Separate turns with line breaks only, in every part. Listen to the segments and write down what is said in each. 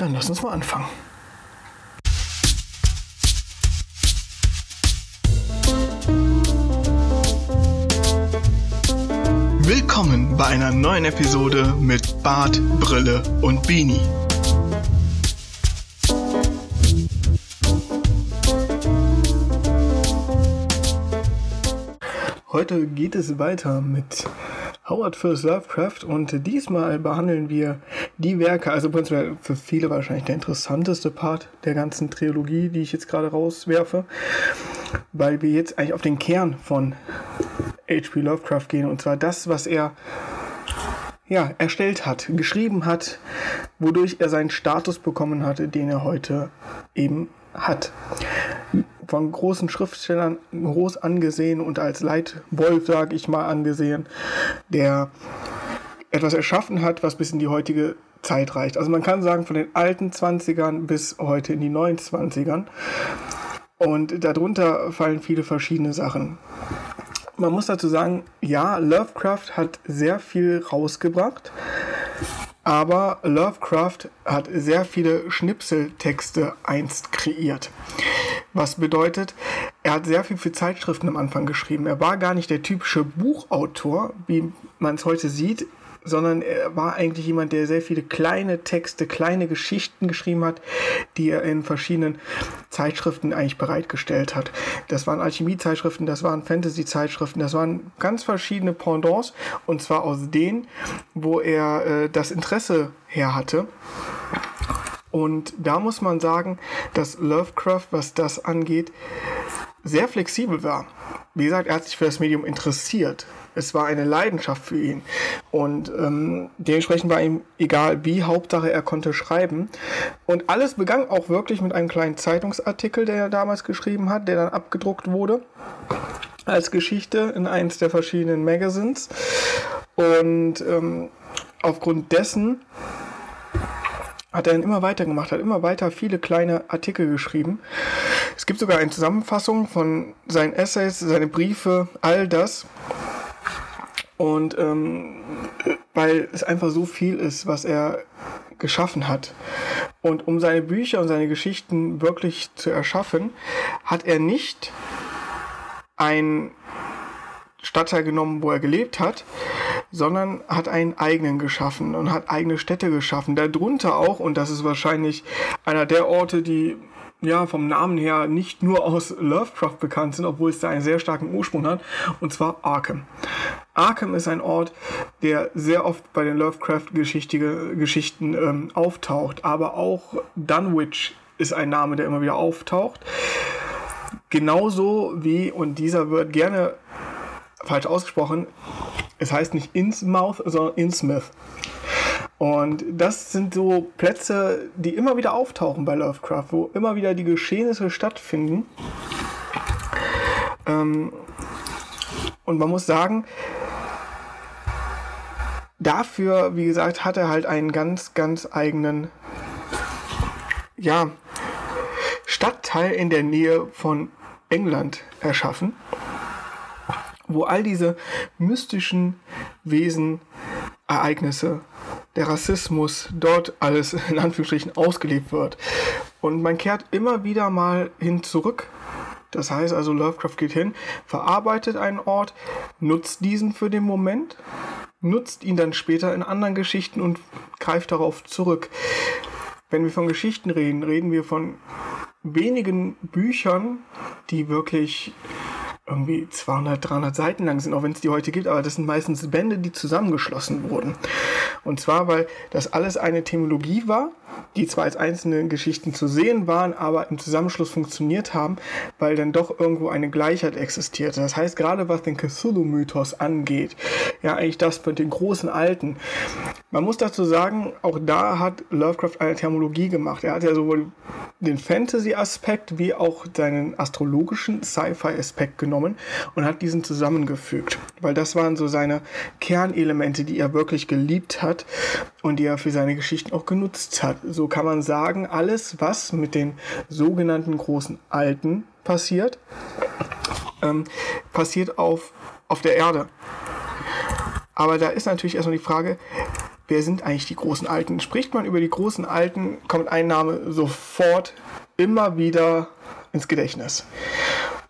dann lass uns mal anfangen. Willkommen bei einer neuen Episode mit Bart, Brille und Beanie. Heute geht es weiter mit Howard Phillips Lovecraft und diesmal behandeln wir die Werke, also prinzipiell für viele wahrscheinlich der interessanteste Part der ganzen Trilogie, die ich jetzt gerade rauswerfe, weil wir jetzt eigentlich auf den Kern von H.P. Lovecraft gehen und zwar das, was er ja, erstellt hat, geschrieben hat, wodurch er seinen Status bekommen hatte, den er heute eben hat von großen Schriftstellern groß angesehen und als Leitwolf, sage ich mal, angesehen, der etwas erschaffen hat, was bis in die heutige Zeit reicht. Also man kann sagen, von den alten 20ern bis heute in die neuen 20ern. Und darunter fallen viele verschiedene Sachen. Man muss dazu sagen, ja, Lovecraft hat sehr viel rausgebracht, aber Lovecraft hat sehr viele Schnipseltexte einst kreiert. Was bedeutet, er hat sehr viel für Zeitschriften am Anfang geschrieben. Er war gar nicht der typische Buchautor, wie man es heute sieht, sondern er war eigentlich jemand, der sehr viele kleine Texte, kleine Geschichten geschrieben hat, die er in verschiedenen Zeitschriften eigentlich bereitgestellt hat. Das waren Alchemie-Zeitschriften, das waren Fantasy-Zeitschriften, das waren ganz verschiedene Pendants und zwar aus denen, wo er äh, das Interesse her hatte. Und da muss man sagen, dass Lovecraft, was das angeht, sehr flexibel war. Wie gesagt, er hat sich für das Medium interessiert. Es war eine Leidenschaft für ihn. Und ähm, dementsprechend war ihm egal wie, Hauptsache er konnte schreiben. Und alles begann auch wirklich mit einem kleinen Zeitungsartikel, der er damals geschrieben hat, der dann abgedruckt wurde als Geschichte in eins der verschiedenen Magazines. Und ähm, aufgrund dessen hat er dann immer weiter gemacht, hat immer weiter viele kleine Artikel geschrieben. Es gibt sogar eine Zusammenfassung von seinen Essays, seine Briefe, all das. Und ähm, weil es einfach so viel ist, was er geschaffen hat. Und um seine Bücher und seine Geschichten wirklich zu erschaffen, hat er nicht ein Stadtteil genommen, wo er gelebt hat, sondern hat einen eigenen geschaffen und hat eigene Städte geschaffen. Darunter auch, und das ist wahrscheinlich einer der Orte, die ja vom Namen her nicht nur aus Lovecraft bekannt sind, obwohl es da einen sehr starken Ursprung hat, und zwar Arkham. Arkham ist ein Ort, der sehr oft bei den Lovecraft-Geschichten ähm, auftaucht, aber auch Dunwich ist ein Name, der immer wieder auftaucht. Genauso wie, und dieser wird gerne falsch ausgesprochen, es heißt nicht Innsmouth, sondern Innsmouth. Und das sind so Plätze, die immer wieder auftauchen bei Lovecraft, wo immer wieder die Geschehnisse stattfinden. Ähm, und man muss sagen, dafür, wie gesagt, hat er halt einen ganz, ganz eigenen, ja, Stadtteil in der Nähe von England erschaffen wo all diese mystischen Wesen, Ereignisse, der Rassismus dort alles in Anführungsstrichen ausgelebt wird. Und man kehrt immer wieder mal hin zurück. Das heißt also, Lovecraft geht hin, verarbeitet einen Ort, nutzt diesen für den Moment, nutzt ihn dann später in anderen Geschichten und greift darauf zurück. Wenn wir von Geschichten reden, reden wir von wenigen Büchern, die wirklich irgendwie 200, 300 Seiten lang sind, auch wenn es die heute gibt, aber das sind meistens Bände, die zusammengeschlossen wurden. Und zwar, weil das alles eine Themologie war, die zwar als einzelne Geschichten zu sehen waren, aber im Zusammenschluss funktioniert haben, weil dann doch irgendwo eine Gleichheit existierte. Das heißt, gerade was den Cthulhu-Mythos angeht, ja, eigentlich das mit den großen Alten. Man muss dazu sagen, auch da hat Lovecraft eine Thermologie gemacht. Er hat ja sowohl den Fantasy-Aspekt wie auch seinen astrologischen Sci-Fi-Aspekt genommen und hat diesen zusammengefügt, weil das waren so seine Kernelemente, die er wirklich geliebt hat und die er für seine Geschichten auch genutzt hat. So kann man sagen, alles, was mit den sogenannten großen Alten passiert, ähm, passiert auf, auf der Erde. Aber da ist natürlich erstmal die Frage, wer sind eigentlich die großen Alten? Spricht man über die großen Alten, kommt ein Name sofort immer wieder ins Gedächtnis.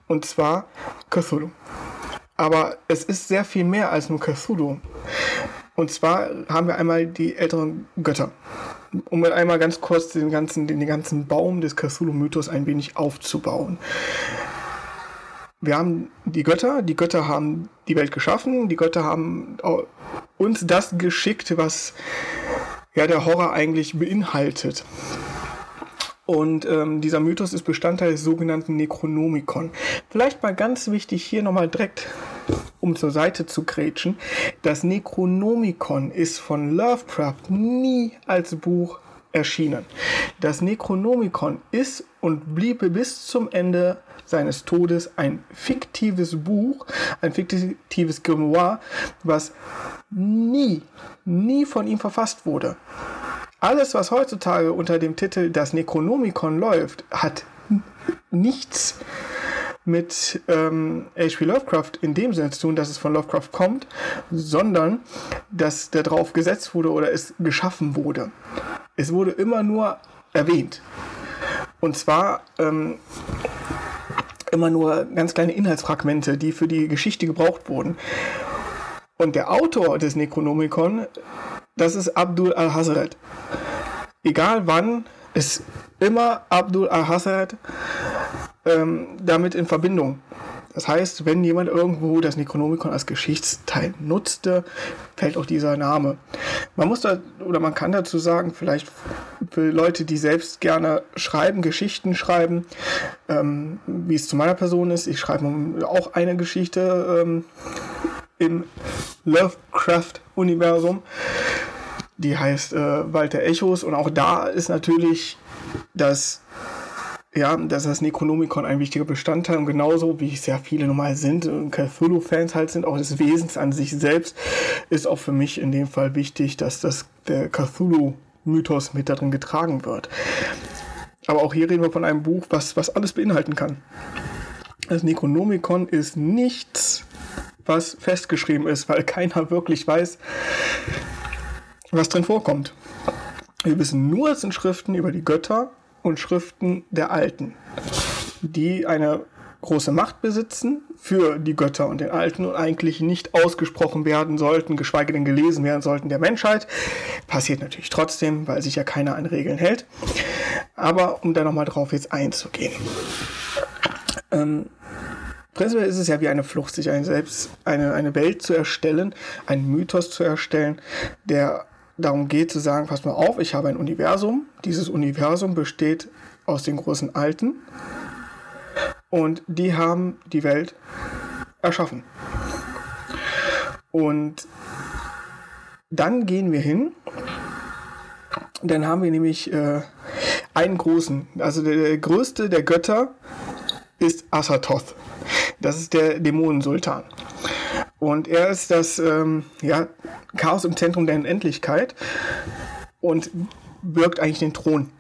Und zwar Cthulhu. Aber es ist sehr viel mehr als nur Cthulhu. Und zwar haben wir einmal die älteren Götter. Um einmal ganz kurz den ganzen, den ganzen Baum des Cthulhu-Mythos ein wenig aufzubauen. Wir haben die Götter, die Götter haben die Welt geschaffen, die Götter haben uns das geschickt, was ja der Horror eigentlich beinhaltet. Und ähm, dieser Mythos ist Bestandteil des sogenannten Necronomicon. Vielleicht mal ganz wichtig hier nochmal direkt, um zur Seite zu grätschen. Das Necronomicon ist von Lovecraft nie als Buch erschienen. Das Necronomicon ist und bliebe bis zum Ende seines Todes ein fiktives Buch, ein fiktives Grimoire, was nie, nie von ihm verfasst wurde. Alles, was heutzutage unter dem Titel Das Necronomicon läuft, hat nichts mit ähm, H.P. Lovecraft in dem Sinne zu tun, dass es von Lovecraft kommt, sondern dass darauf gesetzt wurde oder es geschaffen wurde. Es wurde immer nur erwähnt. Und zwar ähm, immer nur ganz kleine Inhaltsfragmente, die für die Geschichte gebraucht wurden. Und der Autor des Necronomicon das ist Abdul al-Hazred. Egal wann, ist immer Abdul al-Hazred ähm, damit in Verbindung. Das heißt, wenn jemand irgendwo das Necronomicon als Geschichtsteil nutzte, fällt auch dieser Name. Man muss da, oder man kann dazu sagen, vielleicht für Leute, die selbst gerne schreiben, Geschichten schreiben, ähm, wie es zu meiner Person ist. Ich schreibe auch eine Geschichte ähm, im Lovecraft-Universum die heißt äh, Wald Echos und auch da ist natürlich das ja, dass das Necronomicon ein wichtiger Bestandteil und genauso wie sehr viele normal sind und Cthulhu-Fans halt sind, auch des Wesens an sich selbst, ist auch für mich in dem Fall wichtig, dass das der Cthulhu-Mythos mit darin getragen wird. Aber auch hier reden wir von einem Buch, was, was alles beinhalten kann. Das Necronomicon ist nichts, was festgeschrieben ist, weil keiner wirklich weiß, was drin vorkommt. Wir wissen nur, es sind Schriften über die Götter und Schriften der Alten, die eine große Macht besitzen für die Götter und den Alten und eigentlich nicht ausgesprochen werden sollten, geschweige denn gelesen werden sollten der Menschheit. Passiert natürlich trotzdem, weil sich ja keiner an Regeln hält. Aber um da nochmal drauf jetzt einzugehen. Ähm, Prinzipiell ist es ja wie eine Flucht, sich eine, selbst, eine, eine Welt zu erstellen, einen Mythos zu erstellen, der darum geht zu sagen, pass mal auf, ich habe ein Universum. Dieses Universum besteht aus den großen Alten und die haben die Welt erschaffen. Und dann gehen wir hin, dann haben wir nämlich äh, einen großen, also der, der größte der Götter ist Asathoth. Das ist der Dämonensultan. Und er ist das ähm, ja, Chaos im Zentrum der Unendlichkeit und birgt eigentlich den Thron.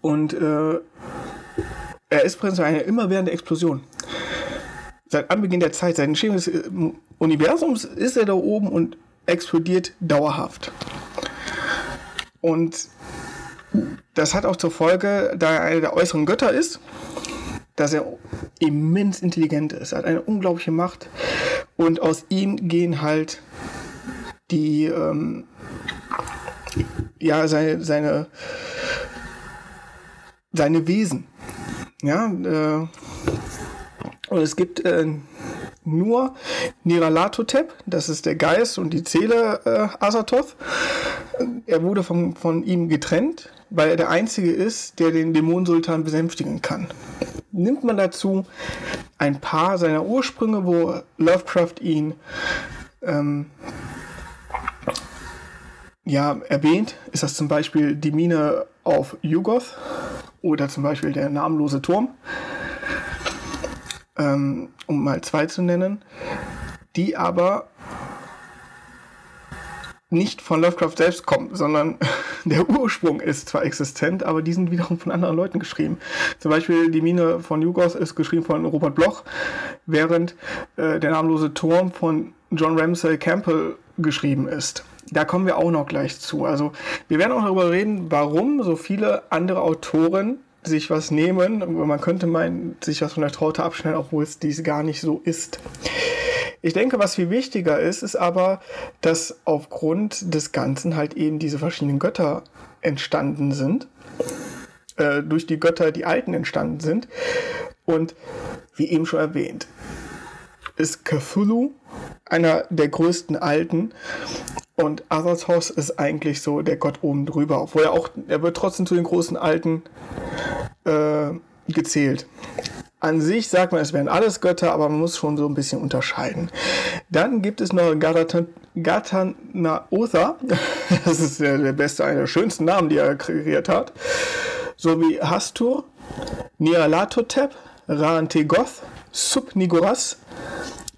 Und äh, er ist prinzipiell eine immerwährende Explosion. Seit Anbeginn der Zeit, seit Entstehung des äh, Universums ist er da oben und explodiert dauerhaft. Und das hat auch zur Folge, da er einer der äußeren Götter ist, dass er immens intelligent ist. Er hat eine unglaubliche Macht und aus ihm gehen halt die, ähm, ja, seine, seine, seine Wesen. Ja, äh, und es gibt äh, nur Niralatotep, das ist der Geist und die Seele äh, Asathoth. Er wurde von, von ihm getrennt, weil er der Einzige ist, der den Dämonensultan besänftigen kann nimmt man dazu ein paar seiner Ursprünge, wo Lovecraft ihn ähm, ja, erwähnt, ist das zum Beispiel die Mine auf Yugoth oder zum Beispiel der namenlose Turm, ähm, um mal zwei zu nennen, die aber nicht von Lovecraft selbst kommen, sondern der Ursprung ist zwar existent, aber die sind wiederum von anderen Leuten geschrieben. Zum Beispiel die Mine von Jugos ist geschrieben von Robert Bloch, während äh, der namenlose Turm von John Ramsay Campbell geschrieben ist. da kommen wir auch noch gleich zu. Also wir werden auch darüber reden, warum so viele andere Autoren sich was nehmen. Man könnte meinen, sich was von der Traute abschneiden, obwohl es dies gar nicht so ist. Ich denke, was viel wichtiger ist, ist aber, dass aufgrund des Ganzen halt eben diese verschiedenen Götter entstanden sind. Äh, durch die Götter, die Alten entstanden sind. Und wie eben schon erwähnt, ist Cthulhu einer der größten Alten und Azathos ist eigentlich so der Gott oben drüber, obwohl er auch, er wird trotzdem zu den großen Alten äh, gezählt. An sich sagt man, es wären alles Götter, aber man muss schon so ein bisschen unterscheiden. Dann gibt es noch Gatanaotha, das ist der, beste, einer der schönsten Namen, die er kreiert hat, sowie Hastur, Nyarlathotep, Raantegoth, Subnigoras,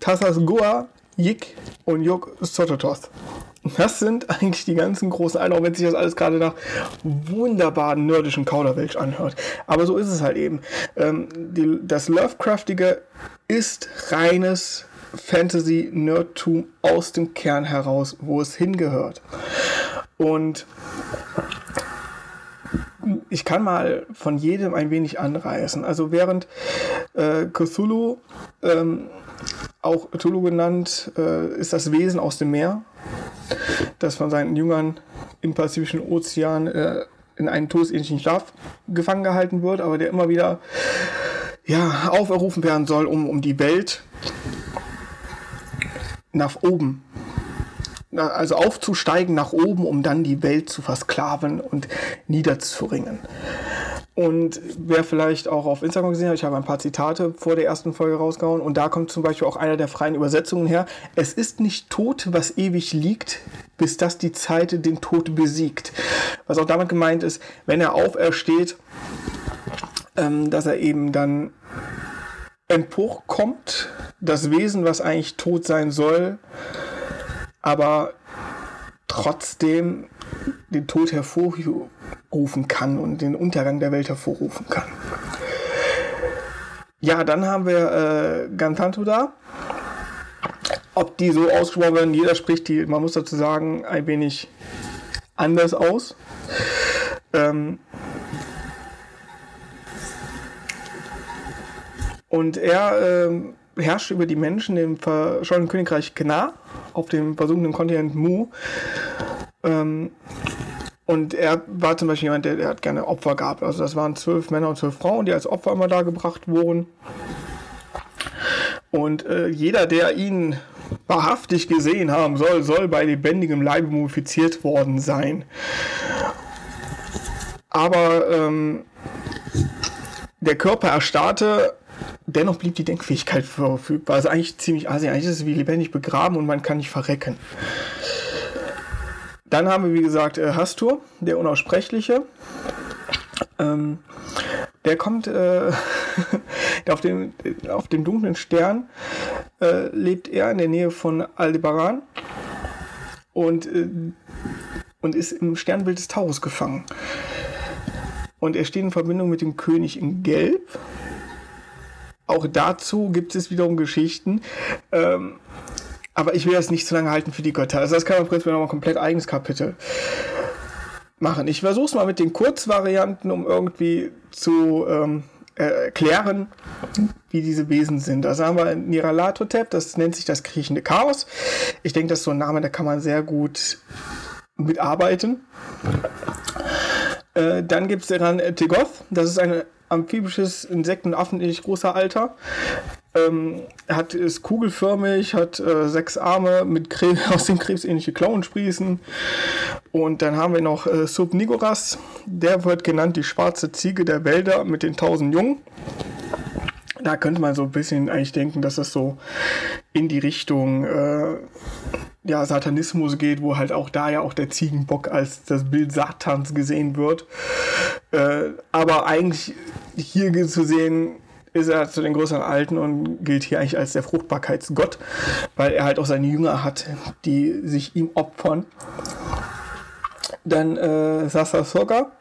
Tathasgoa, Yik und Yog Sotototh. Das sind eigentlich die ganzen großen Alten, auch wenn sich das alles gerade nach wunderbaren nordischen Kauderwelsch anhört. Aber so ist es halt eben. Ähm, die, das Lovecraftige ist reines Fantasy-Nerdtum aus dem Kern heraus, wo es hingehört. Und ich kann mal von jedem ein wenig anreißen. Also während äh, Cthulhu, ähm, auch Cthulhu genannt, äh, ist das Wesen aus dem Meer, das von seinen Jüngern im Pazifischen Ozean äh, in einen todesähnlichen Schlaf gefangen gehalten wird, aber der immer wieder ja, auferrufen werden soll, um, um die Welt nach oben also aufzusteigen nach oben, um dann die Welt zu versklaven und niederzuringen. Und wer vielleicht auch auf Instagram gesehen hat, ich habe ein paar Zitate vor der ersten Folge rausgehauen und da kommt zum Beispiel auch einer der freien Übersetzungen her. Es ist nicht tot, was ewig liegt, bis das die Zeit den Tod besiegt. Was auch damit gemeint ist, wenn er aufersteht, ähm, dass er eben dann emporkommt, das Wesen, was eigentlich tot sein soll, aber trotzdem den Tod hervorrufen kann und den Untergang der Welt hervorrufen kann. Ja, dann haben wir äh, Gantanto da. Ob die so ausgesprochen werden, jeder spricht die, man muss dazu sagen, ein wenig anders aus. Ähm und er ähm, herrscht über die Menschen im verschollenen Königreich Gna auf dem versunkenen Kontinent Mu. Ähm, und er war zum Beispiel jemand, der, der, hat gerne Opfer gehabt. Also das waren zwölf Männer und zwölf Frauen, die als Opfer immer da gebracht wurden. Und äh, jeder, der ihn wahrhaftig gesehen haben soll, soll bei lebendigem Leibe mumifiziert worden sein. Aber ähm, der Körper erstarrte dennoch blieb die Denkfähigkeit verfügbar. Also eigentlich ziemlich assi. Eigentlich ist es wie lebendig begraben und man kann nicht verrecken. Dann haben wir, wie gesagt, äh, Hastur, der Unaussprechliche. Ähm, der kommt äh, auf, dem, auf dem dunklen Stern, äh, lebt er in der Nähe von Aldebaran und, äh, und ist im Sternbild des Taurus gefangen. Und er steht in Verbindung mit dem König in Gelb auch dazu gibt es wiederum Geschichten. Ähm, aber ich will das nicht zu lange halten für die Götter. Also das kann man prinzipiell nochmal ein komplett eigenes Kapitel machen. Ich versuche es mal mit den Kurzvarianten, um irgendwie zu ähm, erklären, wie diese Wesen sind. Also haben wir Niralatotep, das nennt sich das kriechende Chaos. Ich denke, das ist so ein Name, da kann man sehr gut mitarbeiten. Äh, dann gibt es dann Tegoth, das ist eine amphibisches Insekten- und Affenähnlich großer Alter. Ähm, hat, ist kugelförmig, hat äh, sechs Arme mit Krebs, aus dem Krebs ähnliche Klauen sprießen. Und dann haben wir noch äh, Subnigoras, der wird genannt die schwarze Ziege der Wälder mit den tausend Jungen. Da könnte man so ein bisschen eigentlich denken, dass das so in die Richtung äh, ja, Satanismus geht, wo halt auch da ja auch der Ziegenbock als das Bild Satans gesehen wird. Äh, aber eigentlich hier zu sehen, ist er zu den größeren Alten und gilt hier eigentlich als der Fruchtbarkeitsgott, weil er halt auch seine Jünger hat, die sich ihm opfern. Dann äh, Sasasoga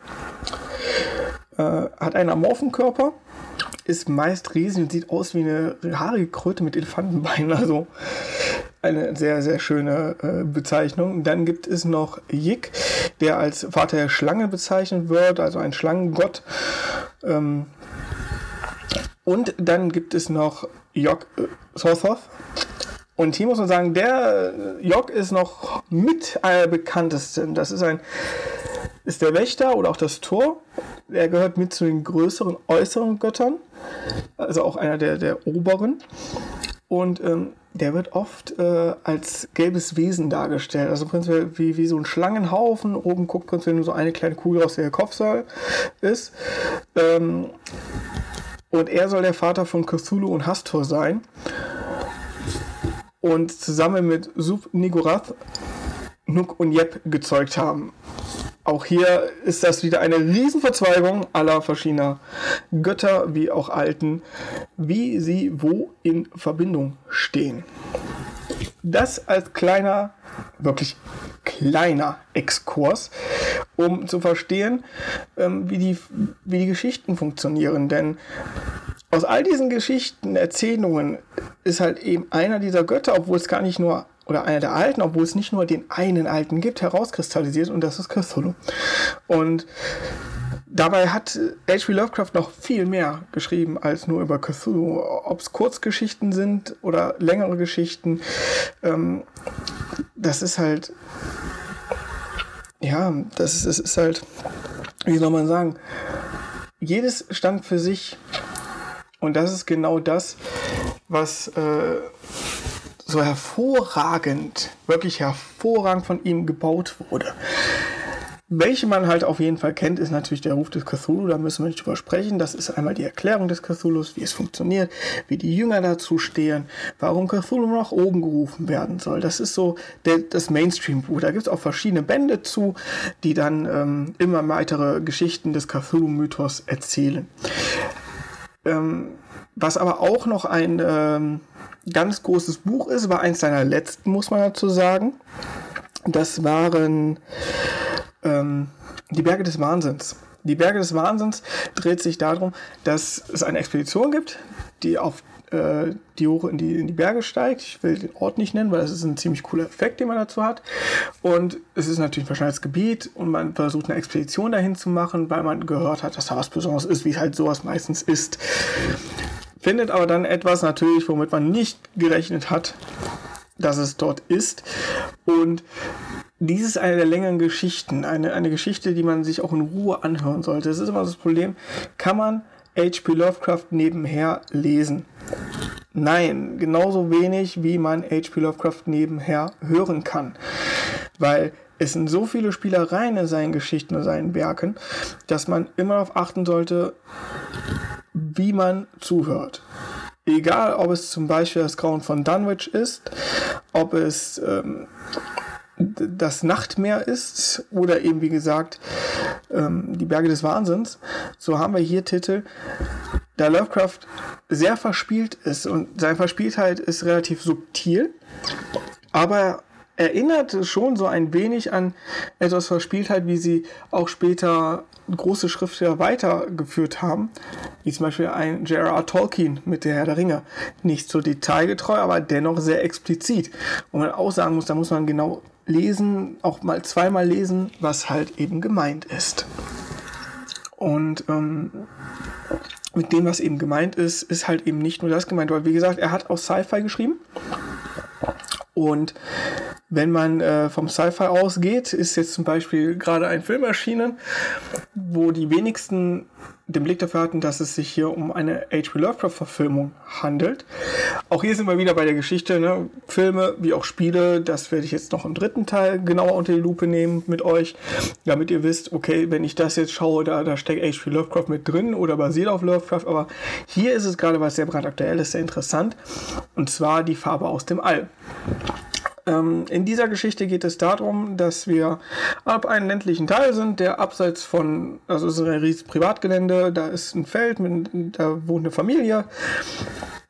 äh, hat einen amorphen Körper, ist meist riesig und sieht aus wie eine haarige Kröte mit Elefantenbeinen. Also eine sehr, sehr schöne äh, Bezeichnung. Dann gibt es noch Yik, der als Vater der Schlange bezeichnet wird, also ein Schlangengott. Ähm, und dann gibt es noch Jok äh, Sothoth. Und hier muss man sagen, der äh, Jok ist noch mit einer bekanntesten. Das ist ein ist der Wächter oder auch das Tor. Er gehört mit zu den größeren äußeren Göttern, also auch einer der, der oberen. Und ähm, der wird oft äh, als gelbes Wesen dargestellt. Also prinzipiell wie, wie so ein Schlangenhaufen. Oben guckt prinzipiell nur so eine kleine Kugel aus der Kopfsaal ist. Ähm, und er soll der Vater von Cthulhu und Hastor sein. Und zusammen mit Sub Nigorath Nuk und Yep gezeugt haben. Auch hier ist das wieder eine Riesenverzweigung aller verschiedener Götter wie auch Alten, wie sie wo in Verbindung stehen. Das als kleiner, wirklich kleiner Exkurs, um zu verstehen, ähm, wie, die, wie die Geschichten funktionieren. Denn aus all diesen Geschichten, Erzählungen ist halt eben einer dieser Götter, obwohl es gar nicht nur oder einer der alten, obwohl es nicht nur den einen alten gibt, herauskristallisiert und das ist Cthulhu. Und dabei hat H.P. Lovecraft noch viel mehr geschrieben als nur über Cthulhu. Ob es Kurzgeschichten sind oder längere Geschichten, ähm, das ist halt, ja, das ist, das ist halt, wie soll man sagen, jedes stand für sich und das ist genau das, was äh, so hervorragend, wirklich hervorragend von ihm gebaut wurde. Welche man halt auf jeden Fall kennt, ist natürlich der Ruf des Cthulhu. Da müssen wir nicht drüber sprechen. Das ist einmal die Erklärung des Cthulhus, wie es funktioniert, wie die Jünger dazu stehen, warum Cthulhu nach oben gerufen werden soll. Das ist so der, das Mainstream-Buch. Da gibt es auch verschiedene Bände zu, die dann ähm, immer weitere Geschichten des Cthulhu-Mythos erzählen. Ähm, was aber auch noch ein ähm, ganz großes Buch ist, war eins seiner letzten, muss man dazu sagen. Das waren ähm, die Berge des Wahnsinns. Die Berge des Wahnsinns dreht sich darum, dass es eine Expedition gibt, die auf äh, die hoch in die, in die Berge steigt. Ich will den Ort nicht nennen, weil das ist ein ziemlich cooler Effekt, den man dazu hat. Und es ist natürlich ein verschneites Gebiet und man versucht eine Expedition dahin zu machen, weil man gehört hat, dass da was Besonderes ist, wie halt sowas meistens ist findet aber dann etwas natürlich, womit man nicht gerechnet hat, dass es dort ist. Und dies ist eine der längeren Geschichten, eine, eine Geschichte, die man sich auch in Ruhe anhören sollte. Das ist immer das Problem, kann man H.P. Lovecraft nebenher lesen? Nein, genauso wenig wie man H.P. Lovecraft nebenher hören kann. Weil es sind so viele Spielereien in seinen Geschichten und seinen Werken, dass man immer darauf achten sollte, wie man zuhört. Egal, ob es zum Beispiel das Grauen von Dunwich ist, ob es ähm, das Nachtmeer ist oder eben wie gesagt ähm, die Berge des Wahnsinns, so haben wir hier Titel, da Lovecraft sehr verspielt ist und seine Verspieltheit ist relativ subtil, aber erinnert schon so ein wenig an etwas Verspieltheit, wie sie auch später große Schriftsteller weitergeführt haben, wie zum Beispiel ein J.R.R. Tolkien mit der Herr der Ringe. Nicht so detailgetreu, aber dennoch sehr explizit. Und man auch sagen muss, da muss man genau lesen, auch mal zweimal lesen, was halt eben gemeint ist. Und ähm, mit dem, was eben gemeint ist, ist halt eben nicht nur das gemeint, weil wie gesagt, er hat auch Sci-Fi geschrieben. Und wenn man äh, vom Sci-Fi ausgeht, ist jetzt zum Beispiel gerade ein Film erschienen, wo die wenigsten den Blick dafür hatten, dass es sich hier um eine H.P. Lovecraft-Verfilmung handelt. Auch hier sind wir wieder bei der Geschichte, ne? Filme wie auch Spiele, das werde ich jetzt noch im dritten Teil genauer unter die Lupe nehmen mit euch, damit ihr wisst, okay, wenn ich das jetzt schaue, da, da steckt H.P. Lovecraft mit drin oder basiert auf Lovecraft, aber hier ist es gerade was sehr brandaktuell ist, sehr interessant, und zwar die Farbe aus dem All. Ähm, in dieser Geschichte geht es darum, dass wir ab einem ländlichen Teil sind, der abseits von, also es ist ein riesiges Privatgelände, da ist ein Feld, mit, da wohnt eine Familie.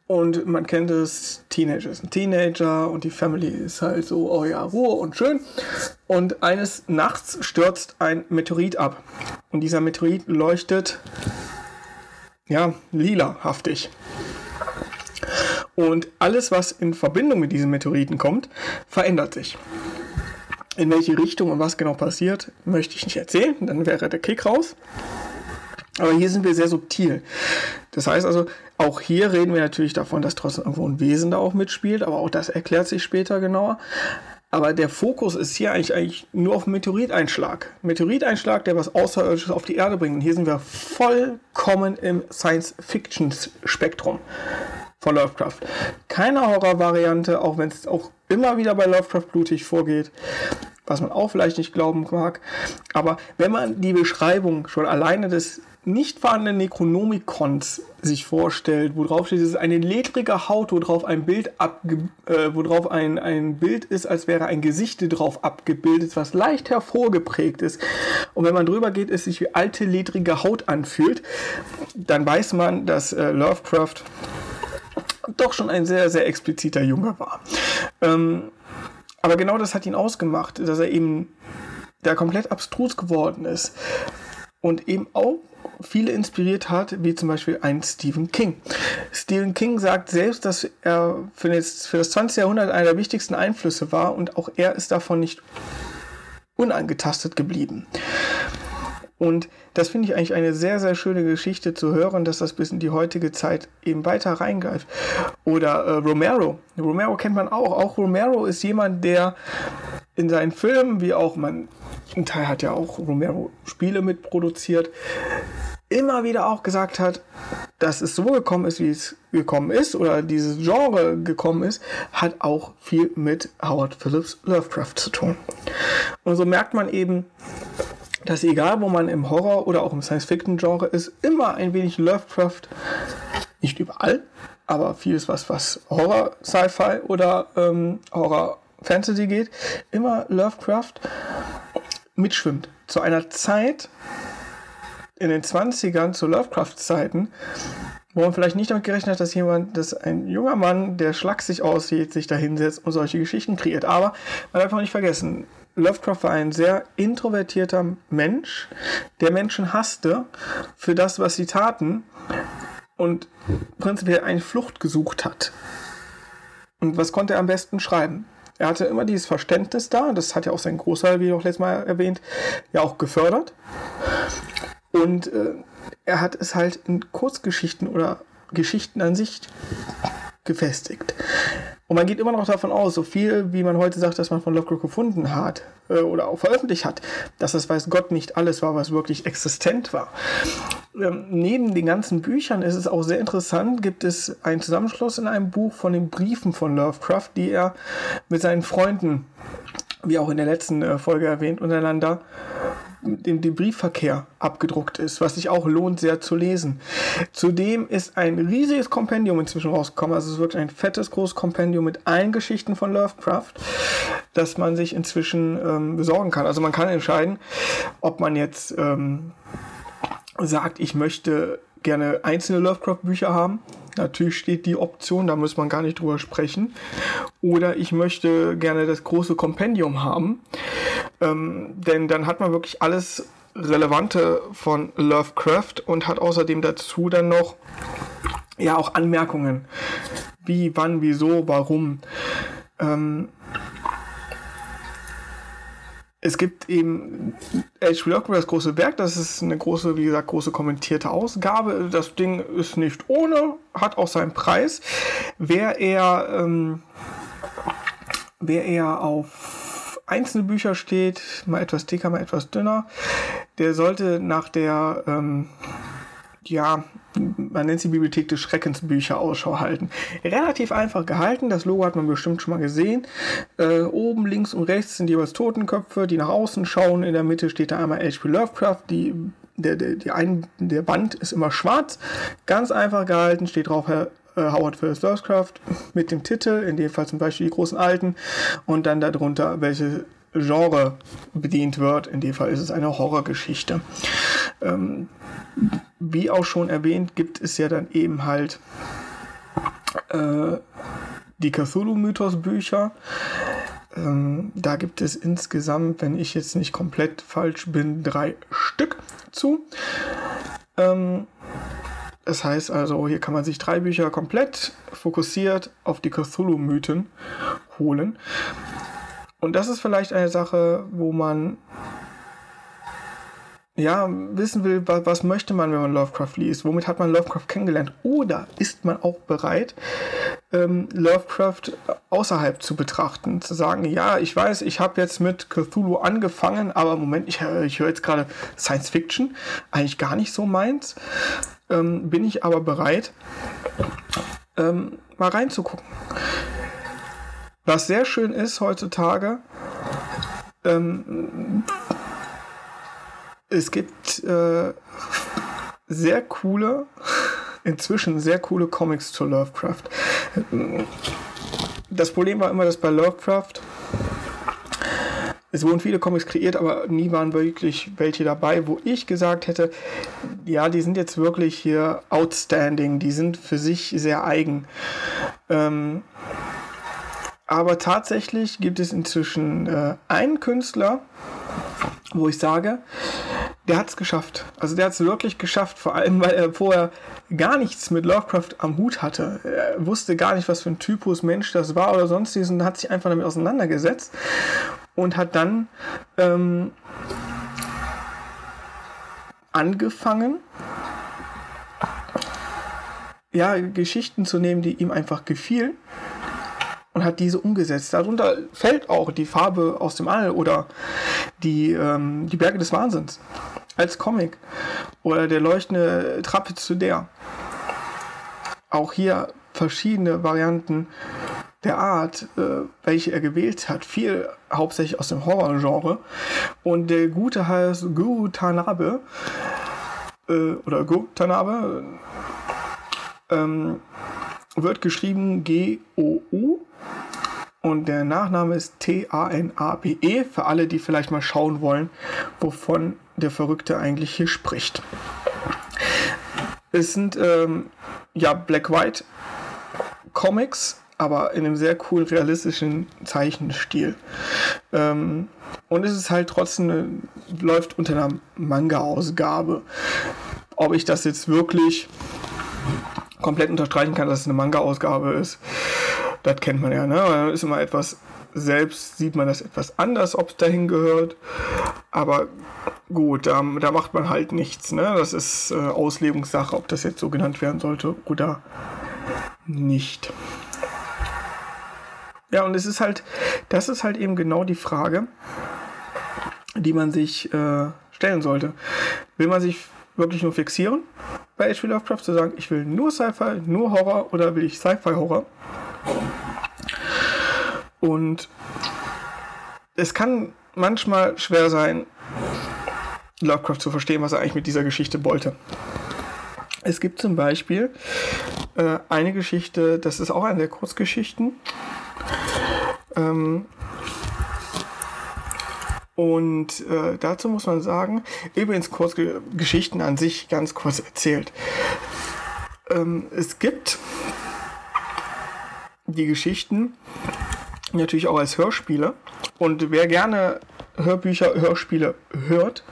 Und man kennt es, Teenager ist ein Teenager und die Family ist halt so, oh ja, Ruhe und schön. Und eines Nachts stürzt ein Meteorit ab. Und dieser Meteorit leuchtet, ja, lilahaftig. Und alles, was in Verbindung mit diesen Meteoriten kommt, verändert sich. In welche Richtung und was genau passiert, möchte ich nicht erzählen, dann wäre der Kick raus. Aber hier sind wir sehr subtil. Das heißt also, auch hier reden wir natürlich davon, dass trotzdem irgendwo ein Wesen da auch mitspielt, aber auch das erklärt sich später genauer. Aber der Fokus ist hier eigentlich, eigentlich nur auf Meteoriteinschlag. Meteoriteinschlag, der was Außerirdisches auf die Erde bringt. Und hier sind wir vollkommen im Science-Fiction-Spektrum von Lovecraft. Keine Horror-Variante, auch wenn es auch immer wieder bei Lovecraft blutig vorgeht, was man auch vielleicht nicht glauben mag. Aber wenn man die Beschreibung schon alleine des nicht vorhandenen Necronomicons sich vorstellt, wo drauf steht, es ist eine ledrige Haut, wo drauf ein Bild abge äh, wo ein, ein Bild ist, als wäre ein Gesicht drauf abgebildet, was leicht hervorgeprägt ist. Und wenn man drüber geht, es sich wie alte ledrige Haut anfühlt, dann weiß man, dass äh, Lovecraft doch schon ein sehr, sehr expliziter Junge war. Ähm, aber genau das hat ihn ausgemacht, dass er eben da komplett abstrus geworden ist und eben auch viele inspiriert hat, wie zum Beispiel ein Stephen King. Stephen King sagt selbst, dass er für das, für das 20. Jahrhundert einer der wichtigsten Einflüsse war und auch er ist davon nicht unangetastet geblieben. Und das finde ich eigentlich eine sehr, sehr schöne Geschichte zu hören, dass das bis in die heutige Zeit eben weiter reingreift. Oder äh, Romero. Romero kennt man auch. Auch Romero ist jemand, der in seinen Filmen, wie auch man, ein Teil hat ja auch Romero Spiele mitproduziert, immer wieder auch gesagt hat, dass es so gekommen ist, wie es gekommen ist, oder dieses Genre gekommen ist, hat auch viel mit Howard Phillips Lovecraft zu tun. Und so merkt man eben, dass egal wo man im Horror oder auch im Science-Fiction-Genre ist, immer ein wenig Lovecraft, nicht überall, aber vieles, was, was Horror, Sci-Fi oder ähm, Horror Fantasy geht, immer Lovecraft mitschwimmt. Zu einer Zeit in den 20ern, zu Lovecraft-Zeiten, wo man vielleicht nicht damit gerechnet hat, dass jemand, dass ein junger Mann, der schlaksig aussieht, sich da hinsetzt und solche Geschichten kreiert. Aber man darf auch nicht vergessen, Lovecraft war ein sehr introvertierter Mensch, der Menschen hasste für das, was sie taten und prinzipiell eine Flucht gesucht hat. Und was konnte er am besten schreiben? Er hatte immer dieses Verständnis da, das hat ja auch sein Großteil, wie auch letztes Mal erwähnt, ja auch gefördert. Und äh, er hat es halt in Kurzgeschichten oder Geschichten an sich gefestigt. Und man geht immer noch davon aus, so viel wie man heute sagt, dass man von Lovecraft gefunden hat äh, oder auch veröffentlicht hat, dass das weiß Gott nicht alles war, was wirklich existent war. Ähm, neben den ganzen Büchern ist es auch sehr interessant, gibt es einen Zusammenschluss in einem Buch von den Briefen von Lovecraft, die er mit seinen Freunden, wie auch in der letzten äh, Folge erwähnt, untereinander dem, dem Briefverkehr abgedruckt ist, was sich auch lohnt, sehr zu lesen. Zudem ist ein riesiges Kompendium inzwischen rausgekommen. Also es ist wirklich ein fettes, großes Kompendium mit allen Geschichten von Lovecraft, das man sich inzwischen ähm, besorgen kann. Also man kann entscheiden, ob man jetzt ähm, sagt, ich möchte gerne einzelne Lovecraft-Bücher haben. Natürlich steht die Option, da muss man gar nicht drüber sprechen. Oder ich möchte gerne das große Kompendium haben. Ähm, denn dann hat man wirklich alles Relevante von Lovecraft und hat außerdem dazu dann noch ja auch Anmerkungen. Wie, wann, wieso, warum. Ähm, es gibt eben H.P. Lovecraft, das große Werk, das ist eine große, wie gesagt, große kommentierte Ausgabe. Das Ding ist nicht ohne, hat auch seinen Preis. Wer eher, ähm, wer eher auf einzelne Bücher steht, mal etwas dicker, mal etwas dünner, der sollte nach der ähm, ja, man nennt sie Bibliothek des Schreckens Bücher Ausschau halten. Relativ einfach gehalten, das Logo hat man bestimmt schon mal gesehen. Äh, oben links und rechts sind jeweils Totenköpfe, die nach außen schauen. In der Mitte steht da einmal H.P. Lovecraft, die der, der, die ein, der Band ist immer schwarz, ganz einfach gehalten, steht drauf Herr Howard Phillips Lovecraft mit dem Titel, in dem Fall zum Beispiel die großen Alten und dann darunter welche Genre bedient wird. In dem Fall ist es eine Horrorgeschichte. Ähm, wie auch schon erwähnt, gibt es ja dann eben halt äh, die Cthulhu-Mythos-Bücher. Ähm, da gibt es insgesamt, wenn ich jetzt nicht komplett falsch bin, drei Stück zu. Ähm, Das heißt also, hier kann man sich drei Bücher komplett fokussiert auf die Cthulhu-Mythen holen. Und das ist vielleicht eine Sache, wo man ja, wissen will, was, was, möchte man, wenn man Lovecraft liest? Womit hat man Lovecraft kennengelernt? Oder ist man auch bereit, ähm, Lovecraft außerhalb zu betrachten? Zu sagen, ja, ich weiß, ich habe jetzt mit Cthulhu angefangen, aber Moment, ich, ich höre jetzt gerade Science Fiction, eigentlich gar nicht so meins. Ähm, bin ich aber bereit, ähm, mal reinzugucken. Was sehr schön ist heutzutage, ähm, es gibt äh, sehr coole, inzwischen sehr coole Comics zu Lovecraft. Das Problem war immer, dass bei Lovecraft es wurden viele Comics kreiert, aber nie waren wirklich welche dabei, wo ich gesagt hätte, ja, die sind jetzt wirklich hier outstanding, die sind für sich sehr eigen. Ähm, aber tatsächlich gibt es inzwischen äh, einen Künstler, wo ich sage, der hat es geschafft. Also der hat es wirklich geschafft, vor allem weil er vorher gar nichts mit Lovecraft am Hut hatte. Er wusste gar nicht, was für ein Typus Mensch das war oder sonstiges und hat sich einfach damit auseinandergesetzt und hat dann ähm, angefangen, ja, Geschichten zu nehmen, die ihm einfach gefielen und hat diese umgesetzt. Darunter fällt auch die Farbe aus dem All oder die, ähm, die Berge des Wahnsinns als Comic oder der leuchtende der. Auch hier verschiedene Varianten der Art, äh, welche er gewählt hat, viel hauptsächlich aus dem Horrorgenre. Und der Gute heißt Guru Tanabe äh, oder Go Tanabe ähm, wird geschrieben G-O-U und der Nachname ist T-A-N-A-B-E, für alle, die vielleicht mal schauen wollen, wovon der Verrückte eigentlich hier spricht. Es sind ähm, ja Black-White Comics, aber in einem sehr cool realistischen Zeichenstil. Ähm, und es ist halt trotzdem, läuft unter einer Manga-Ausgabe. Ob ich das jetzt wirklich komplett unterstreichen kann, dass es eine Manga-Ausgabe ist, das kennt man ja, ne? Man ist immer etwas, selbst sieht man das etwas anders, ob es dahin gehört. Aber gut, da, da macht man halt nichts, ne? Das ist äh, Auslegungssache, ob das jetzt so genannt werden sollte oder nicht. Ja, und es ist halt, das ist halt eben genau die Frage, die man sich äh, stellen sollte. Will man sich wirklich nur fixieren bei H.P. Lovecraft zu sagen, ich will nur Sci-Fi, nur Horror oder will ich Sci-Fi-Horror? Und es kann manchmal schwer sein, Lovecraft zu verstehen, was er eigentlich mit dieser Geschichte wollte. Es gibt zum Beispiel äh, eine Geschichte, das ist auch eine der Kurzgeschichten. Ähm, und äh, dazu muss man sagen, übrigens Kurzgeschichten an sich ganz kurz erzählt. Ähm, es gibt die Geschichten natürlich auch als Hörspiele. Und wer gerne Hörbücher, Hörspiele hört,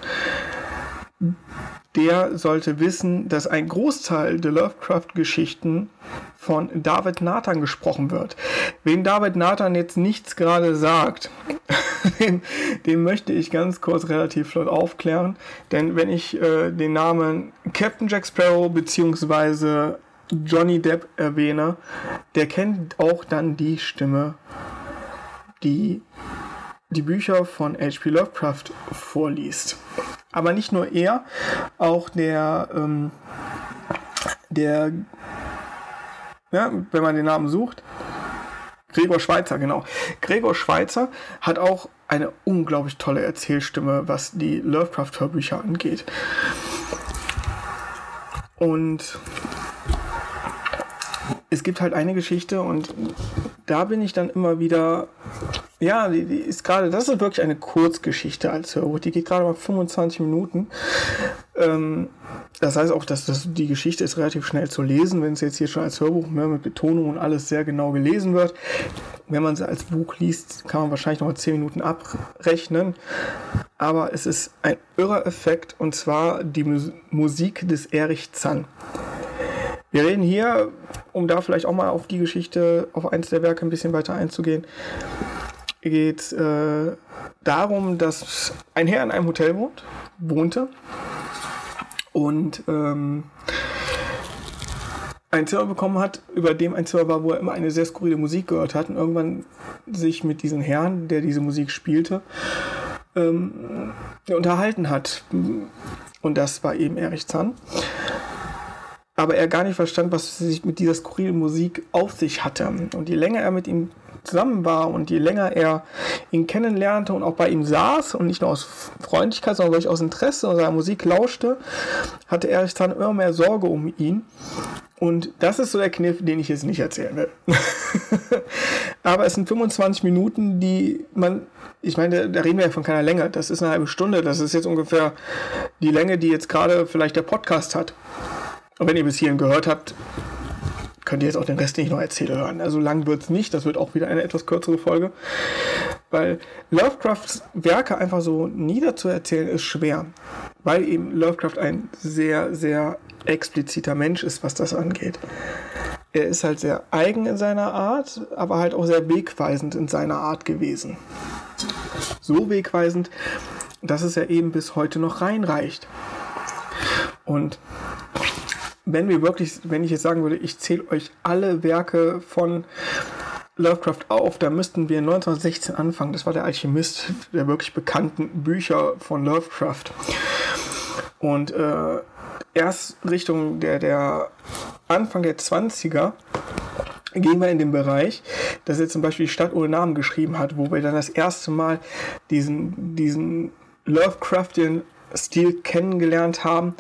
der sollte wissen, dass ein Großteil der Lovecraft-Geschichten von David Nathan gesprochen wird. Wem David Nathan jetzt nichts gerade sagt, den, den, möchte ich ganz kurz relativ flott aufklären. Denn wenn ich äh, den Namen Captain Jack Sparrow bzw. Johnny Depp erwähne, der kennt auch dann die Stimme, die die Bücher von H.P. Lovecraft vorliest. Aber nicht nur er, auch der, ähm, der, ja, wenn man den Namen sucht, Gregor Schweizer, genau. Gregor Schweizer hat auch eine unglaublich tolle Erzählstimme, was die Lovecraft-Hörbücher angeht. Und es gibt halt eine Geschichte und da bin ich dann immer wieder, ja, die, die ist gerade, das ist wirklich eine Kurzgeschichte als Hörbuch, die geht gerade mal 25 Minuten. Ähm, das heißt auch, dass das, die Geschichte ist relativ schnell zu lesen, wenn es jetzt hier schon als Hörbuch ne, mit Betonung und alles sehr genau gelesen wird. Wenn man sie als Buch liest, kann man wahrscheinlich noch mal 10 Minuten abrechnen. Aber es ist ein irrer Effekt und zwar die Musik des Erich Zann. Wir reden hier, um da vielleicht auch mal auf die Geschichte, auf eins der Werke ein bisschen weiter einzugehen, geht äh, darum, dass ein Herr in einem Hotel wohnt, wohnte und ähm, ein Zimmer bekommen hat, über dem ein Zimmer war, wo er immer eine sehr skurrile Musik gehört hat und irgendwann sich mit diesem Herrn, der diese Musik spielte, ähm, unterhalten hat. Und das war eben Erich Zahn. Aber er gar nicht verstand, was sich mit dieser skurrilen Musik auf sich hatte. Und je länger er mit ihm zusammen war und je länger er ihn kennenlernte und auch bei ihm saß und nicht nur aus Freundlichkeit, sondern wirklich aus Interesse und seiner Musik lauschte, hatte Erich Zahn immer mehr Sorge um ihn. Und das ist so der Kniff, den ich jetzt nicht erzählen will. Aber es sind 25 Minuten, die man, ich meine, da reden wir ja von keiner Länge. Das ist eine halbe Stunde. Das ist jetzt ungefähr die Länge, die jetzt gerade vielleicht der Podcast hat. Und wenn ihr bis hierhin gehört habt, könnt ihr jetzt auch den Rest nicht noch erzählen hören. Also lang wird es nicht, das wird auch wieder eine etwas kürzere Folge. Weil Lovecrafts Werke einfach so niederzuerzählen ist schwer. Weil eben Lovecraft ein sehr, sehr expliziter Mensch ist, was das angeht. Er ist halt sehr eigen in seiner Art, aber halt auch sehr wegweisend in seiner Art gewesen. So wegweisend, dass es ja eben bis heute noch reinreicht. Und wenn wir wirklich, wenn ich jetzt sagen würde, ich zähle euch alle Werke von Lovecraft auf, da müssten wir 1916 anfangen. Das war der Alchemist der wirklich bekannten Bücher von Lovecraft. Und äh, erst Richtung der, der Anfang der 20er gehen wir in den Bereich, dass er zum Beispiel die Stadt ohne Namen geschrieben hat, wo wir dann das erste Mal diesen, diesen Lovecraftian Stil kennengelernt haben,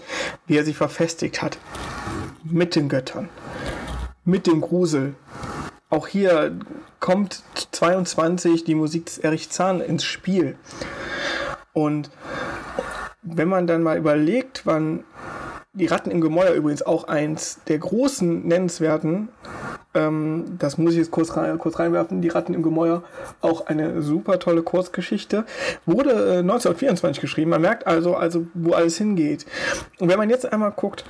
wie er sich verfestigt hat. Mit den Göttern, mit dem Grusel. Auch hier kommt 22 die Musik des Erich Zahn ins Spiel. Und wenn man dann mal überlegt, wann die Ratten im Gemäuer übrigens auch eins der großen nennenswerten ähm, das muss ich jetzt kurz, rein, kurz reinwerfen. Die Ratten im Gemäuer, auch eine super tolle Kurzgeschichte. Wurde äh, 1924 geschrieben. Man merkt also, also, wo alles hingeht. Und wenn man jetzt einmal guckt,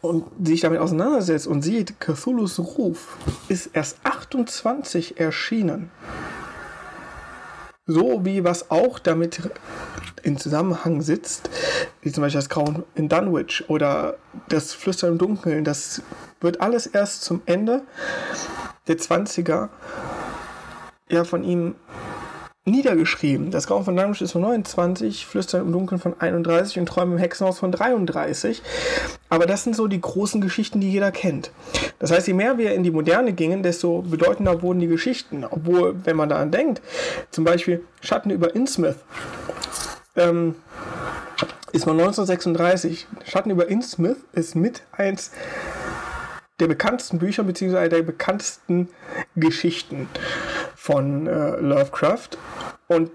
und sich damit auseinandersetzt und sieht, Cthulhu's Ruf ist erst 28 erschienen. So wie was auch damit in Zusammenhang sitzt, wie zum Beispiel das Grauen in Dunwich oder das Flüstern im Dunkeln, das wird alles erst zum Ende der 20er ja von ihm niedergeschrieben. Das Grauen von Dunwich ist von 29, Flüstern im Dunkeln von 31 und Träume im Hexenhaus von 33. Aber das sind so die großen Geschichten, die jeder kennt. Das heißt, je mehr wir in die Moderne gingen, desto bedeutender wurden die Geschichten. Obwohl, wenn man daran denkt, zum Beispiel Schatten über Innsmouth, ähm, ist man 1936. Schatten über Innsmouth ist mit eins der bekanntesten Bücher beziehungsweise der bekanntesten Geschichten von äh, Lovecraft. Und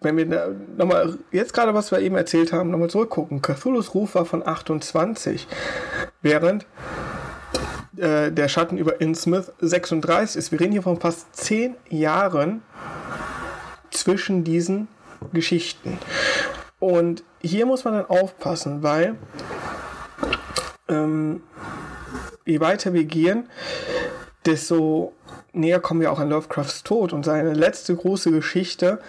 wenn wir nochmal, jetzt gerade was wir eben erzählt haben, nochmal zurückgucken. Cthulhu's Ruf war von 28, während äh, der Schatten über Innsmouth 36 ist. Wir reden hier von fast 10 Jahren zwischen diesen Geschichten. Und hier muss man dann aufpassen, weil ähm, je weiter wir gehen, desto näher kommen wir auch an Lovecrafts Tod. Und seine letzte große Geschichte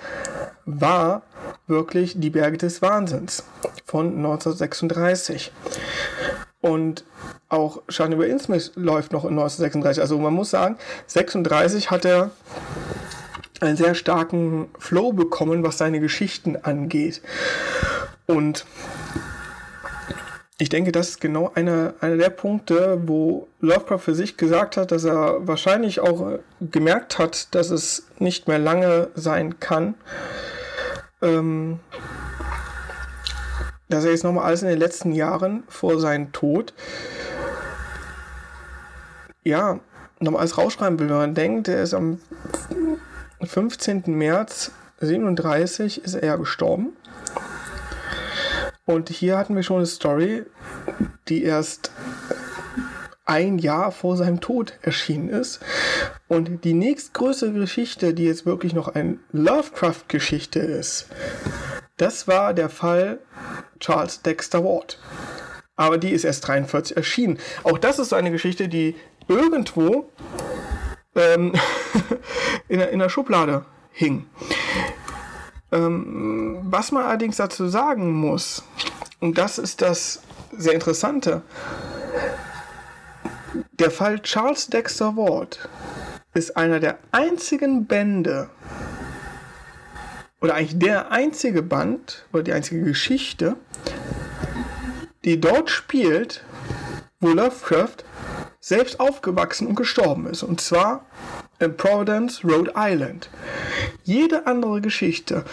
war wirklich Die Berge des Wahnsinns von 1936. Und auch Schaden über Innsmouth läuft noch in 1936. Also man muss sagen, 36 hat er einen sehr starken Flow bekommen, was seine Geschichten angeht. Und ich denke, das ist genau einer, einer der Punkte, wo Lovecraft für sich gesagt hat, dass er wahrscheinlich auch gemerkt hat, dass es nicht mehr lange sein kann. Ähm, dass er jetzt nochmal alles in den letzten Jahren vor seinem Tod ja, nochmal alles rausschreiben will. Wenn man denkt, er ist am 15. März 37 ist er gestorben. Und hier hatten wir schon eine Story, die erst ein Jahr vor seinem Tod erschienen ist. Und die nächstgrößere Geschichte, die jetzt wirklich noch eine Lovecraft-Geschichte ist, das war der Fall Charles Dexter Ward. Aber die ist erst 43 erschienen. Auch das ist so eine Geschichte, die irgendwo ähm, in, in der Schublade hing. Ähm, was man allerdings dazu sagen muss, und das ist das sehr Interessante, der Fall Charles Dexter Ward ist einer der einzigen Bände, oder eigentlich der einzige Band, oder die einzige Geschichte, die dort spielt, wo Lovecraft selbst aufgewachsen und gestorben ist. Und zwar in Providence, Rhode Island. Jede andere Geschichte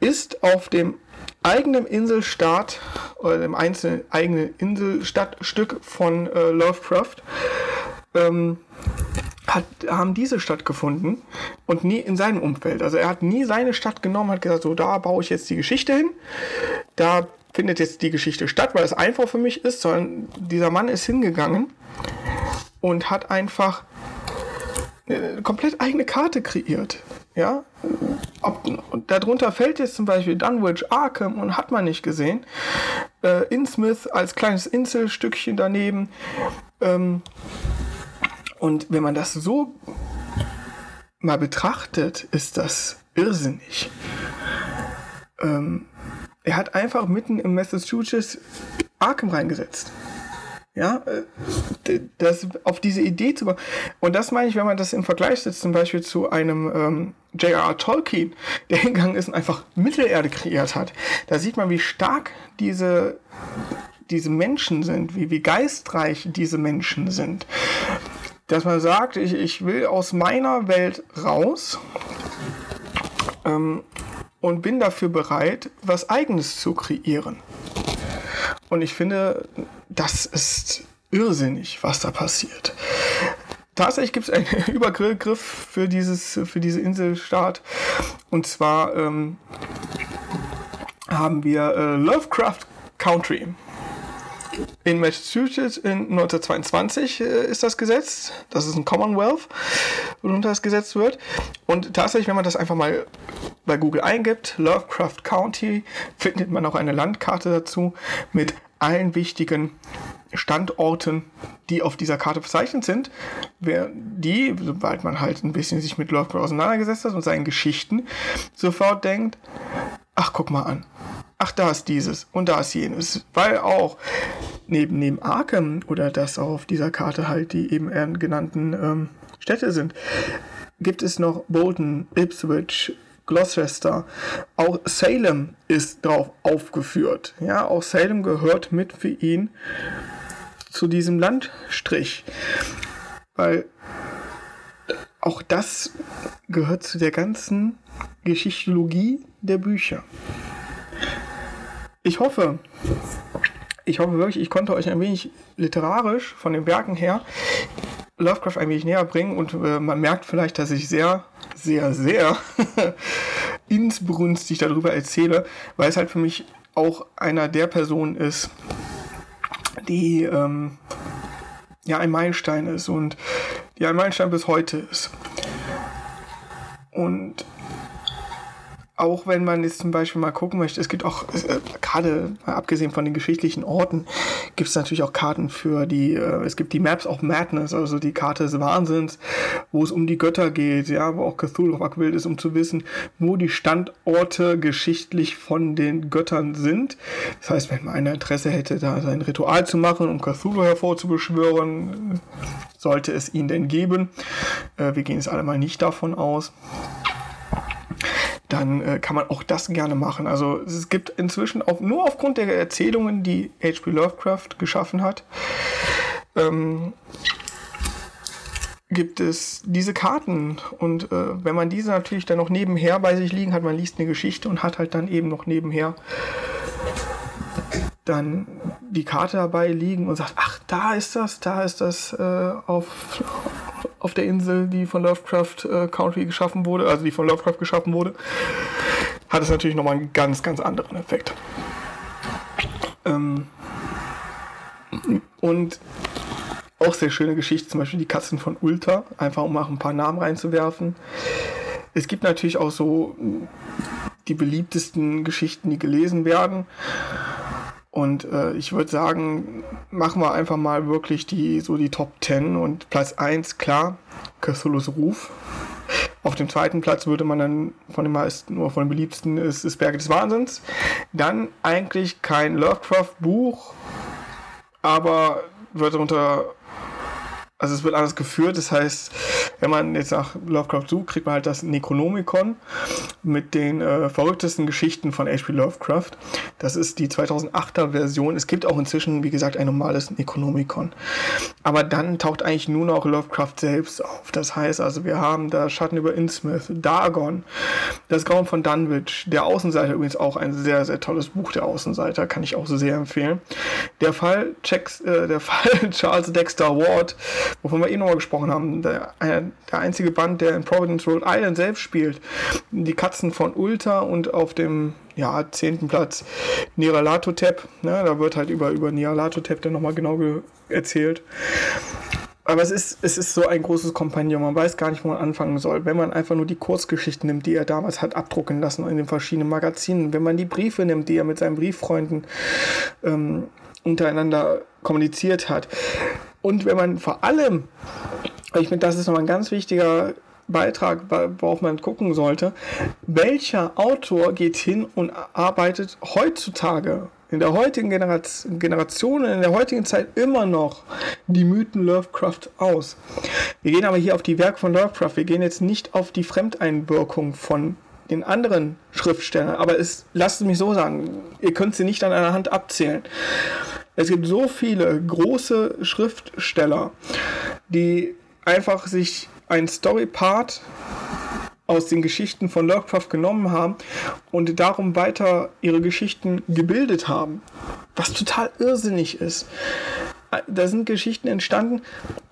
ist auf dem eigenen Inselstaat oder dem einzelnen eigenen Inselstadtstück von äh, Lovecraft ähm, hat, haben diese stattgefunden und nie in seinem Umfeld. Also er hat nie seine Stadt genommen, hat gesagt, so da baue ich jetzt die Geschichte hin, da findet jetzt die Geschichte statt, weil es einfach für mich ist, sondern dieser Mann ist hingegangen und hat einfach eine komplett eigene Karte kreiert. Ja, Ob, darunter fällt jetzt zum Beispiel Dunwich Arkham und hat man nicht gesehen. Äh, Innsmouth als kleines Inselstückchen daneben. Ähm, und wenn man das so mal betrachtet, ist das irrsinnig. Ähm, er hat einfach mitten im Massachusetts Arkham reingesetzt. Ja, äh, das, auf diese Idee zu kommen. Und das meine ich, wenn man das im Vergleich setzt, zum Beispiel zu einem ähm, J.R.R. Tolkien, der hingegangen ist und einfach Mittelerde kreiert hat. Da sieht man, wie stark diese, diese Menschen sind, wie, wie geistreich diese Menschen sind. Dass man sagt, ich, ich will aus meiner Welt raus ähm, und bin dafür bereit, was Eigenes zu kreieren. Und ich finde, das ist irrsinnig, was da passiert. Tatsächlich gibt es einen Übergriff für, dieses, für diese Inselstaat. Und zwar ähm, haben wir äh, Lovecraft Country. In Massachusetts in 1922 äh, ist das gesetzt. Das ist ein Commonwealth, worunter das gesetzt wird. Und tatsächlich, wenn man das einfach mal bei Google eingibt, Lovecraft County, findet man auch eine Landkarte dazu mit allen wichtigen Standorten, die auf dieser Karte bezeichnet sind, wer die, sobald man halt ein bisschen sich mit Lovecraft auseinandergesetzt hat und seinen Geschichten, sofort denkt, ach guck mal an, ach da ist dieses und da ist jenes, weil auch neben, neben Arkham oder das auch auf dieser Karte halt die eben genannten ähm, Städte sind, gibt es noch Bolton, Ipswich, Gloucester. Auch Salem ist drauf aufgeführt. Ja, auch Salem gehört mit für ihn zu diesem Landstrich. Weil auch das gehört zu der ganzen Geschichtologie der Bücher. Ich hoffe, ich hoffe wirklich, ich konnte euch ein wenig literarisch von den Werken her Lovecraft ein wenig näher bringen und äh, man merkt vielleicht, dass ich sehr, sehr, sehr insbrünstig darüber erzähle, weil es halt für mich auch einer der Personen ist, die ähm, ja ein Meilenstein ist und die ein Meilenstein bis heute ist. Und auch wenn man jetzt zum Beispiel mal gucken möchte, es gibt auch, äh, gerade abgesehen von den geschichtlichen Orten, gibt es natürlich auch Karten für die, äh, es gibt die Maps of Madness, also die Karte des Wahnsinns, wo es um die Götter geht, ja, wo auch Cthulhu abgebildet ist, um zu wissen, wo die Standorte geschichtlich von den Göttern sind. Das heißt, wenn man ein Interesse hätte, da sein Ritual zu machen, um Cthulhu hervorzubeschwören, sollte es ihn denn geben. Äh, wir gehen jetzt alle mal nicht davon aus dann äh, kann man auch das gerne machen. Also es gibt inzwischen auch nur aufgrund der Erzählungen, die H.P. Lovecraft geschaffen hat, ähm, gibt es diese Karten. Und äh, wenn man diese natürlich dann noch nebenher bei sich liegen hat, man liest eine Geschichte und hat halt dann eben noch nebenher dann die Karte dabei liegen und sagt, ach, da ist das, da ist das äh, auf, auf der Insel, die von Lovecraft äh, Country geschaffen wurde, also die von Lovecraft geschaffen wurde, hat es natürlich nochmal einen ganz, ganz anderen Effekt. Ähm, und auch sehr schöne Geschichte, zum Beispiel die Katzen von Ulta, einfach um mal ein paar Namen reinzuwerfen. Es gibt natürlich auch so die beliebtesten Geschichten, die gelesen werden. Und äh, ich würde sagen, machen wir einfach mal wirklich die so die Top 10 und Platz 1, klar, Cthulhu's Ruf. Auf dem zweiten Platz würde man dann von den meisten oder von den beliebtesten ist, ist Berge des Wahnsinns. Dann eigentlich kein Lovecraft-Buch, aber wird darunter also es wird alles geführt, das heißt, wenn man jetzt nach Lovecraft sucht, kriegt man halt das Necronomicon mit den äh, verrücktesten Geschichten von H.P. Lovecraft. Das ist die 2008er Version. Es gibt auch inzwischen, wie gesagt, ein normales Necronomicon. Aber dann taucht eigentlich nur noch Lovecraft selbst auf. Das heißt also, wir haben da Schatten über Innsmouth, Dagon, das Grauen von Dunwich, der Außenseiter übrigens auch ein sehr, sehr tolles Buch, der Außenseiter, kann ich auch sehr empfehlen. Der Fall, Checks, äh, der Fall Charles Dexter Ward, wovon wir eh nochmal gesprochen haben, der, der einzige Band, der in Providence, Rhode Island selbst spielt. Die Katzen von Ulta und auf dem ja, zehnten Platz Niralatotep. Ne, da wird halt über, über Niralatotep dann nochmal genau erzählt. Aber es ist, es ist so ein großes Kompagnon. Man weiß gar nicht, wo man anfangen soll. Wenn man einfach nur die Kurzgeschichten nimmt, die er damals hat abdrucken lassen in den verschiedenen Magazinen. Wenn man die Briefe nimmt, die er mit seinen Brieffreunden ähm, untereinander kommuniziert hat. Und wenn man vor allem, ich finde, das ist nochmal ein ganz wichtiger Beitrag, worauf man gucken sollte, welcher Autor geht hin und arbeitet heutzutage in der heutigen Generation, in der heutigen Zeit immer noch die Mythen Lovecraft aus. Wir gehen aber hier auf die Werke von Lovecraft, wir gehen jetzt nicht auf die Fremdeinwirkung von den anderen Schriftstellern, aber es, lasst es mich so sagen, ihr könnt sie nicht an einer Hand abzählen. Es gibt so viele große Schriftsteller, die einfach sich ein Story-Part aus den Geschichten von Lovecraft genommen haben und darum weiter ihre Geschichten gebildet haben. Was total irrsinnig ist. Da sind Geschichten entstanden,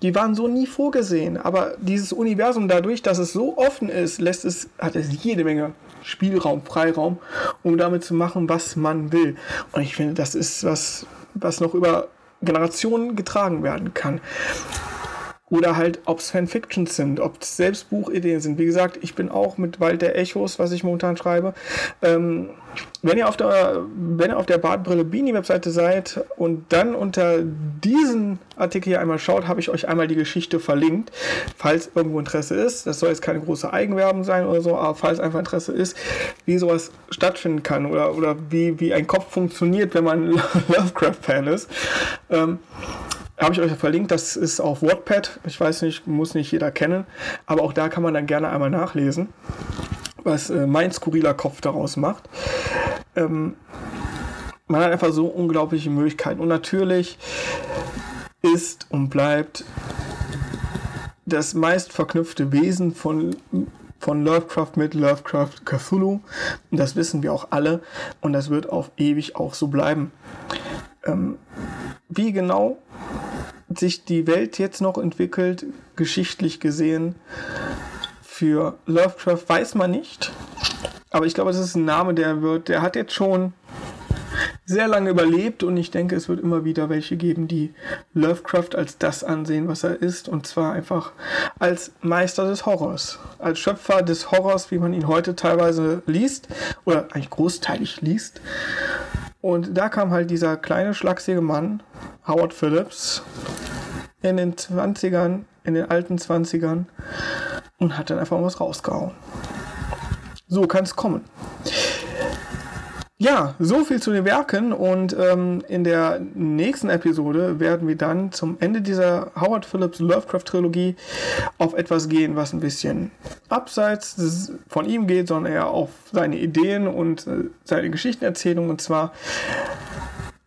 die waren so nie vorgesehen. Aber dieses Universum, dadurch, dass es so offen ist, lässt es, hat es jede Menge Spielraum, Freiraum, um damit zu machen, was man will. Und ich finde, das ist was, was noch über Generationen getragen werden kann. Oder halt, ob es Fanfictions sind, ob es selbst Buchideen sind. Wie gesagt, ich bin auch mit Wald der Echos, was ich momentan schreibe. Ähm, wenn ihr auf der, wenn ihr auf der Bartbrille Beanie Webseite seid und dann unter diesen Artikel hier einmal schaut, habe ich euch einmal die Geschichte verlinkt, falls irgendwo Interesse ist. Das soll jetzt keine große Eigenwerbung sein oder so, aber falls einfach Interesse ist, wie sowas stattfinden kann oder, oder wie, wie ein Kopf funktioniert, wenn man Lovecraft-Fan ist. Ähm, habe ich euch verlinkt, das ist auf Wattpad. Ich weiß nicht, muss nicht jeder kennen, aber auch da kann man dann gerne einmal nachlesen, was äh, mein skurriler Kopf daraus macht. Ähm, man hat einfach so unglaubliche Möglichkeiten. Und natürlich ist und bleibt das meist verknüpfte Wesen von, von Lovecraft mit Lovecraft Cthulhu. Und das wissen wir auch alle. Und das wird auf ewig auch so bleiben. Ähm, wie genau sich die Welt jetzt noch entwickelt, geschichtlich gesehen, für Lovecraft weiß man nicht. Aber ich glaube, das ist ein Name, der wird, der hat jetzt schon sehr lange überlebt und ich denke, es wird immer wieder welche geben, die Lovecraft als das ansehen, was er ist, und zwar einfach als Meister des Horrors, als Schöpfer des Horrors, wie man ihn heute teilweise liest oder eigentlich großteilig liest. Und da kam halt dieser kleine, schlachsige Mann, Howard Phillips, in den 20ern, in den alten 20ern und hat dann einfach was rausgehauen. So kann es kommen. Ja, so viel zu den Werken und ähm, in der nächsten Episode werden wir dann zum Ende dieser Howard Phillips Lovecraft Trilogie auf etwas gehen, was ein bisschen abseits von ihm geht, sondern eher auf seine Ideen und äh, seine Geschichtenerzählung. Und zwar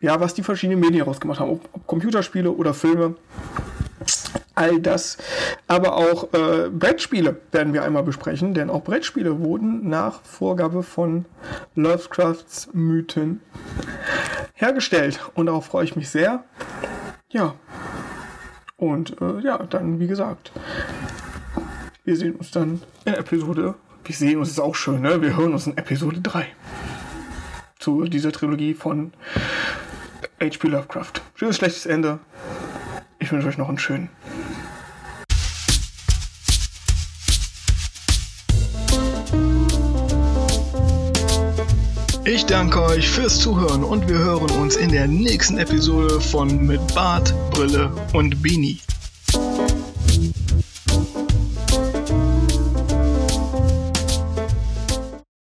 ja, was die verschiedenen Medien rausgemacht haben, ob, ob Computerspiele oder Filme all das. Aber auch äh, Brettspiele werden wir einmal besprechen, denn auch Brettspiele wurden nach Vorgabe von Lovecrafts Mythen hergestellt. Und darauf freue ich mich sehr. Ja. Und äh, ja, dann wie gesagt, wir sehen uns dann in Episode. Wir sehen uns ist auch schön, ne? Wir hören uns in Episode 3 zu dieser Trilogie von H.P. Lovecraft. Schönes, schlechtes Ende. Ich wünsche euch noch einen schönen. Ich danke euch fürs Zuhören und wir hören uns in der nächsten Episode von Mit Bart, Brille und Beanie.